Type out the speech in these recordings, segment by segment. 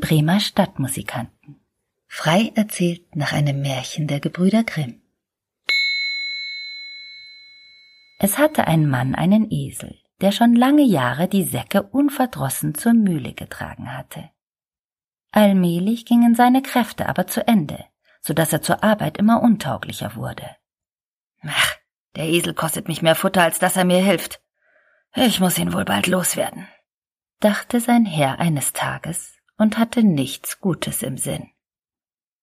Bremer Stadtmusikanten. Frei erzählt nach einem Märchen der Gebrüder Grimm. Es hatte ein Mann einen Esel, der schon lange Jahre die Säcke unverdrossen zur Mühle getragen hatte. Allmählich gingen seine Kräfte aber zu Ende, so dass er zur Arbeit immer untauglicher wurde. Ach, der Esel kostet mich mehr Futter, als dass er mir hilft. Ich muss ihn wohl bald loswerden, dachte sein Herr eines Tages und hatte nichts Gutes im Sinn.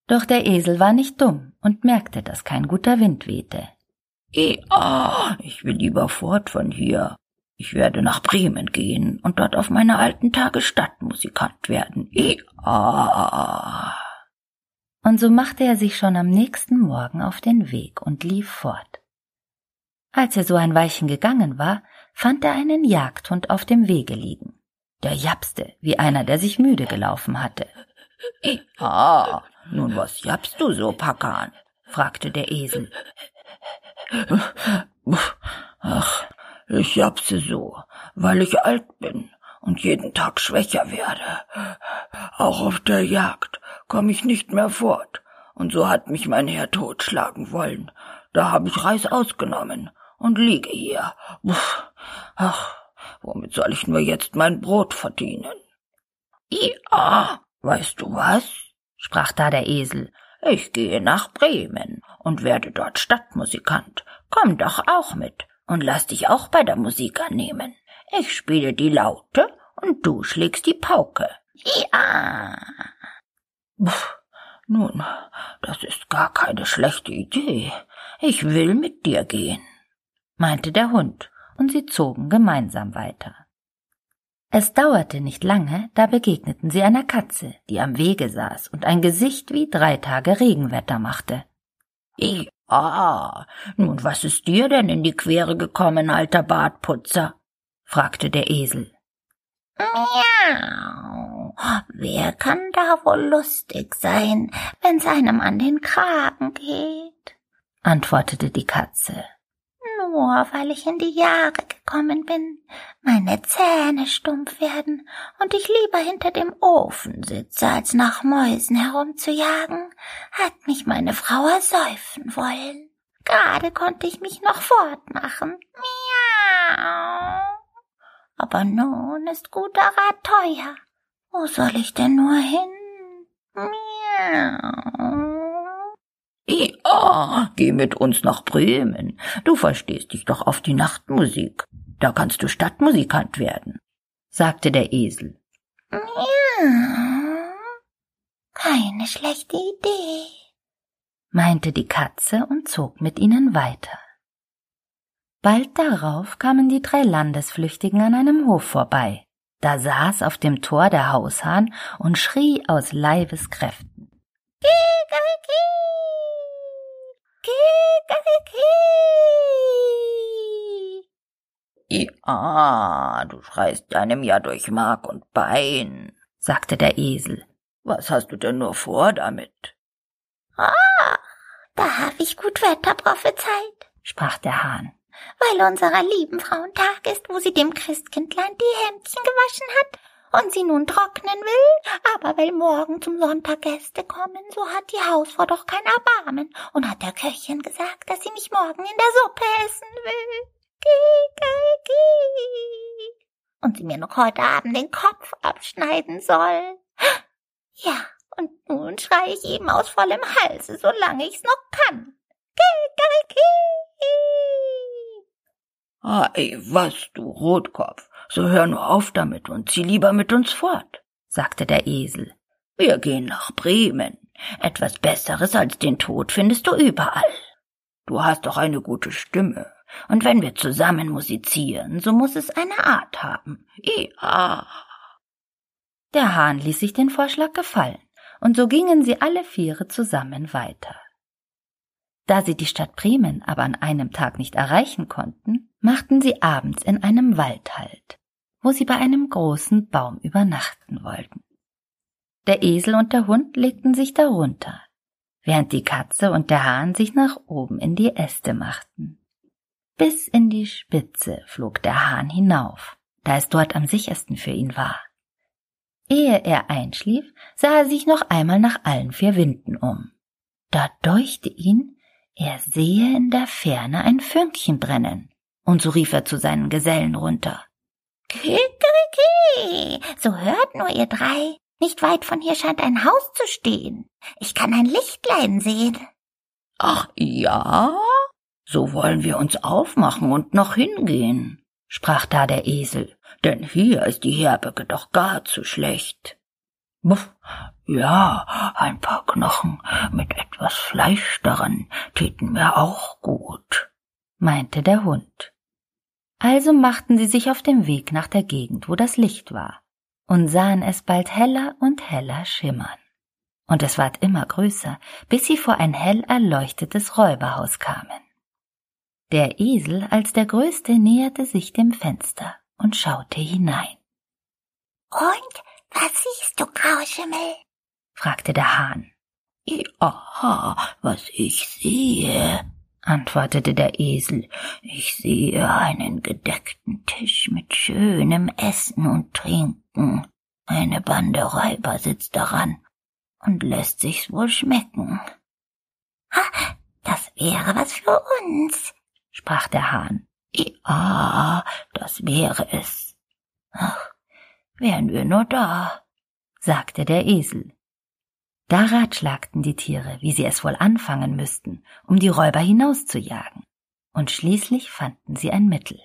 Doch der Esel war nicht dumm und merkte, dass kein guter Wind wehte. Ja, ich will lieber fort von hier. Ich werde nach Bremen gehen und dort auf meine alten Tage Stadtmusikant werden. Ja. Und so machte er sich schon am nächsten Morgen auf den Weg und lief fort. Als er so ein Weilchen gegangen war, fand er einen Jagdhund auf dem Wege liegen. Der japste, wie einer, der sich müde gelaufen hatte. Ah, nun was japst du so, Pakan? fragte der Esel. Ach, ich japse so, weil ich alt bin und jeden Tag schwächer werde. Auch auf der Jagd komme ich nicht mehr fort, und so hat mich mein Herr totschlagen wollen. Da habe ich Reis ausgenommen und liege hier. Ach, Womit soll ich nur jetzt mein Brot verdienen? Ja, weißt du was? sprach da der Esel. Ich gehe nach Bremen und werde dort Stadtmusikant. Komm doch auch mit und lass dich auch bei der Musik annehmen. Ich spiele die Laute und du schlägst die Pauke. Ja. Puh, nun, das ist gar keine schlechte Idee. Ich will mit dir gehen, meinte der Hund und sie zogen gemeinsam weiter. Es dauerte nicht lange, da begegneten sie einer Katze, die am Wege saß und ein Gesicht wie drei Tage Regenwetter machte. Ah, nun was ist dir denn in die Quere gekommen, alter Bartputzer? fragte der Esel. Miau. Wer kann da wohl lustig sein, wenn's einem an den Kragen geht? antwortete die Katze nur weil ich in die Jahre gekommen bin, meine Zähne stumpf werden und ich lieber hinter dem Ofen sitze, als nach Mäusen herumzujagen, hat mich meine Frau ersäufen wollen. Gerade konnte ich mich noch fortmachen. Miau. Aber nun ist guter Rat teuer. Wo soll ich denn nur hin? Miau. Ja, geh mit uns nach Bremen. Du verstehst dich doch auf die Nachtmusik. Da kannst du Stadtmusikant werden, sagte der Esel. Ja, keine schlechte Idee, meinte die Katze und zog mit ihnen weiter. Bald darauf kamen die drei Landesflüchtigen an einem Hof vorbei. Da saß auf dem Tor der Haushahn und schrie aus Leibeskräften. Kikeriki! Ja, du schreist deinem ja durch Mark und Bein, sagte der Esel. Was hast du denn nur vor damit? Ah, da hab ich gut Wetter prophezeit, sprach der Hahn. Weil unserer lieben Frau ein Tag ist, wo sie dem Christkindlein die Hemdchen gewaschen hat und sie nun trocknen will, aber weil morgen zum Sonntag Gäste kommen, so hat die Hausfrau doch kein Erbarmen und hat der Köchin gesagt, dass sie mich morgen in der Suppe essen will. Kikaki. Und sie mir noch heute Abend den Kopf abschneiden soll. Ja, und nun schrei ich eben aus vollem Halse, solange ich's noch kann. Kikaki. Ei, was, du Rotkopf, so hör nur auf damit und zieh lieber mit uns fort, sagte der Esel. Wir gehen nach Bremen. Etwas Besseres als den Tod findest du überall. Du hast doch eine gute Stimme, und wenn wir zusammen musizieren, so muss es eine Art haben. Ja. Der Hahn ließ sich den Vorschlag gefallen, und so gingen sie alle Viere zusammen weiter. Da sie die Stadt Bremen aber an einem Tag nicht erreichen konnten, machten sie abends in einem Wald Halt, wo sie bei einem großen Baum übernachten wollten. Der Esel und der Hund legten sich darunter, während die Katze und der Hahn sich nach oben in die Äste machten. Bis in die Spitze flog der Hahn hinauf, da es dort am sichersten für ihn war. Ehe er einschlief, sah er sich noch einmal nach allen vier Winden um. Da deuchte ihn, er sehe in der Ferne ein Fünkchen brennen, und so rief er zu seinen Gesellen runter. Kikeriki, so hört nur ihr drei, nicht weit von hier scheint ein Haus zu stehen. Ich kann ein Lichtlein sehen. Ach ja? So wollen wir uns aufmachen und noch hingehen, sprach da der Esel, denn hier ist die Herberge doch gar zu schlecht. Buff, ja, ein paar Knochen mit etwas Fleisch daran täten mir auch gut, meinte der Hund. Also machten sie sich auf den Weg nach der Gegend, wo das Licht war und sahen es bald heller und heller schimmern. Und es ward immer größer, bis sie vor ein hell erleuchtetes Räuberhaus kamen. Der Esel als der Größte näherte sich dem Fenster und schaute hinein. Und was siehst du, Grauschimmel? fragte der Hahn. Ja, was ich sehe, antwortete der Esel, ich sehe einen gedeckten Tisch mit schönem Essen und Trinken. Eine Bande Räuber sitzt daran und lässt sich's wohl schmecken. Ha, das wäre was für uns, sprach der Hahn. Ja, das wäre es. Ach, wären wir nur da, sagte der Esel. Da ratschlagten die Tiere, wie sie es wohl anfangen müssten, um die Räuber hinauszujagen. Und schließlich fanden sie ein Mittel.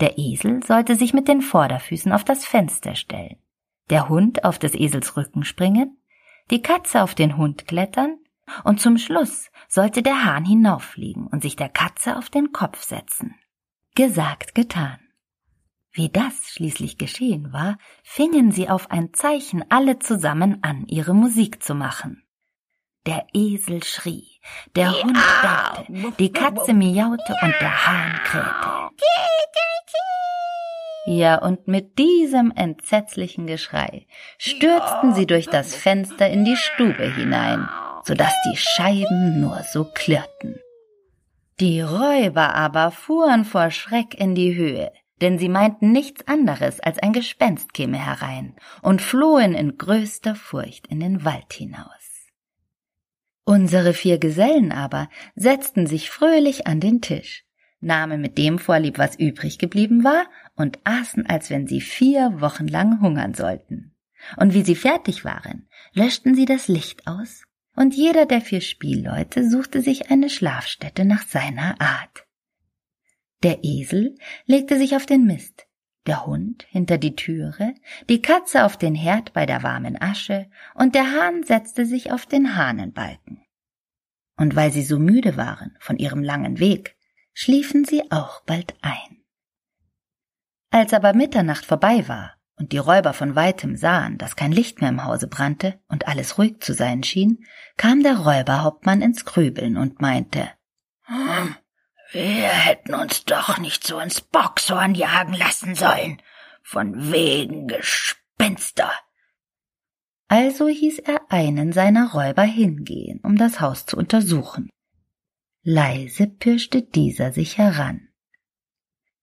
Der Esel sollte sich mit den Vorderfüßen auf das Fenster stellen, der Hund auf des Esels Rücken springen, die Katze auf den Hund klettern, und zum Schluss sollte der Hahn hinauffliegen und sich der Katze auf den Kopf setzen. Gesagt, getan. Wie das schließlich geschehen war, fingen sie auf ein Zeichen alle zusammen an, ihre Musik zu machen. Der Esel schrie, der Hund bellte, die Katze miaute und der Hahn krähte. Ja, und mit diesem entsetzlichen Geschrei stürzten sie durch das Fenster in die Stube hinein, so dass die Scheiben nur so klirrten. Die Räuber aber fuhren vor Schreck in die Höhe, denn sie meinten nichts anderes, als ein Gespenst käme herein und flohen in größter Furcht in den Wald hinaus. Unsere vier Gesellen aber setzten sich fröhlich an den Tisch, nahmen mit dem vorlieb, was übrig geblieben war, und aßen, als wenn sie vier Wochen lang hungern sollten. Und wie sie fertig waren, löschten sie das Licht aus, und jeder der vier Spielleute suchte sich eine Schlafstätte nach seiner Art. Der Esel legte sich auf den Mist, der Hund hinter die Türe, die Katze auf den Herd bei der warmen Asche und der Hahn setzte sich auf den Hahnenbalken. Und weil sie so müde waren von ihrem langen Weg, schliefen sie auch bald ein. Als aber Mitternacht vorbei war und die Räuber von weitem sahen, dass kein Licht mehr im Hause brannte und alles ruhig zu sein schien, kam der Räuberhauptmann ins Grübeln und meinte, wir hätten uns doch nicht so ins Boxhorn jagen lassen sollen. Von wegen Gespenster. Also hieß er einen seiner Räuber hingehen, um das Haus zu untersuchen. Leise pirschte dieser sich heran.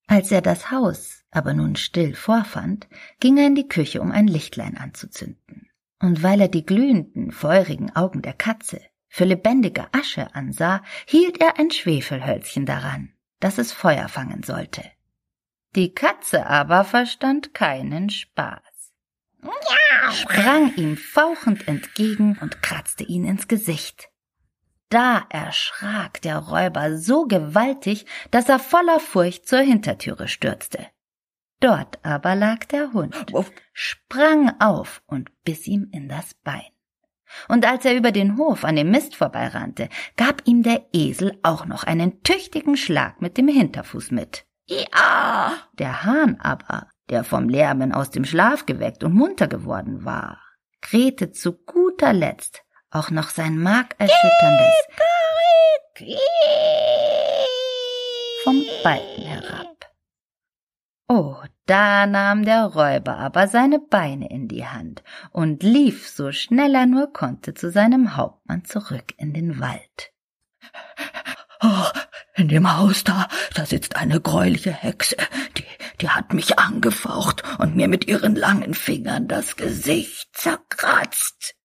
Als er das Haus aber nun still vorfand, ging er in die Küche, um ein Lichtlein anzuzünden. Und weil er die glühenden, feurigen Augen der Katze für lebendige Asche ansah, hielt er ein Schwefelhölzchen daran, dass es Feuer fangen sollte. Die Katze aber verstand keinen Spaß. Sprang ihm fauchend entgegen und kratzte ihn ins Gesicht. Da erschrak der Räuber so gewaltig, dass er voller Furcht zur Hintertüre stürzte. Dort aber lag der Hund, sprang auf und biss ihm in das Bein und als er über den Hof an dem Mist vorbeirannte, gab ihm der Esel auch noch einen tüchtigen Schlag mit dem Hinterfuß mit. Ja! Der Hahn aber, der vom Lärmen aus dem Schlaf geweckt und munter geworden war, krähte zu guter Letzt auch noch sein markerschütterndes vom Balken herab. Oh, da nahm der Räuber aber seine Beine in die Hand und lief so schnell er nur konnte zu seinem Hauptmann zurück in den Wald. Oh, in dem Haus da, da sitzt eine greuliche Hexe, die, die hat mich angefaucht und mir mit ihren langen Fingern das Gesicht zerkratzt,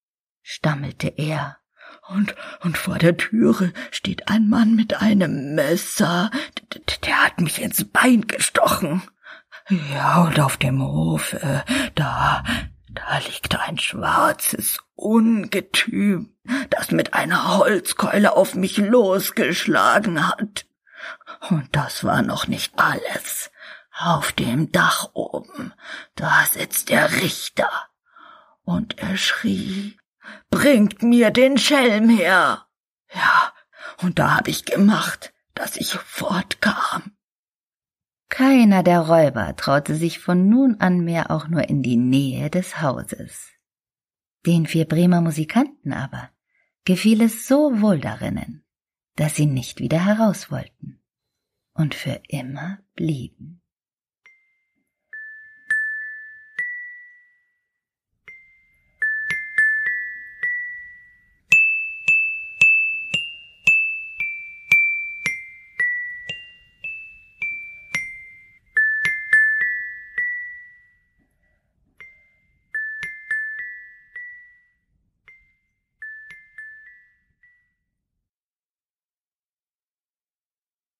stammelte er. Und, und vor der Türe steht ein Mann mit einem Messer, der, der hat mich ins Bein gestochen. Ja, und auf dem Hofe, da, da liegt ein schwarzes Ungetüm, das mit einer Holzkeule auf mich losgeschlagen hat. Und das war noch nicht alles. Auf dem Dach oben, da sitzt der Richter. Und er schrie, bringt mir den Schelm her. Ja, und da hab ich gemacht, dass ich fortkam. Keiner der Räuber traute sich von nun an mehr auch nur in die Nähe des Hauses. Den vier Bremer Musikanten aber gefiel es so wohl darinnen, dass sie nicht wieder heraus wollten und für immer blieben.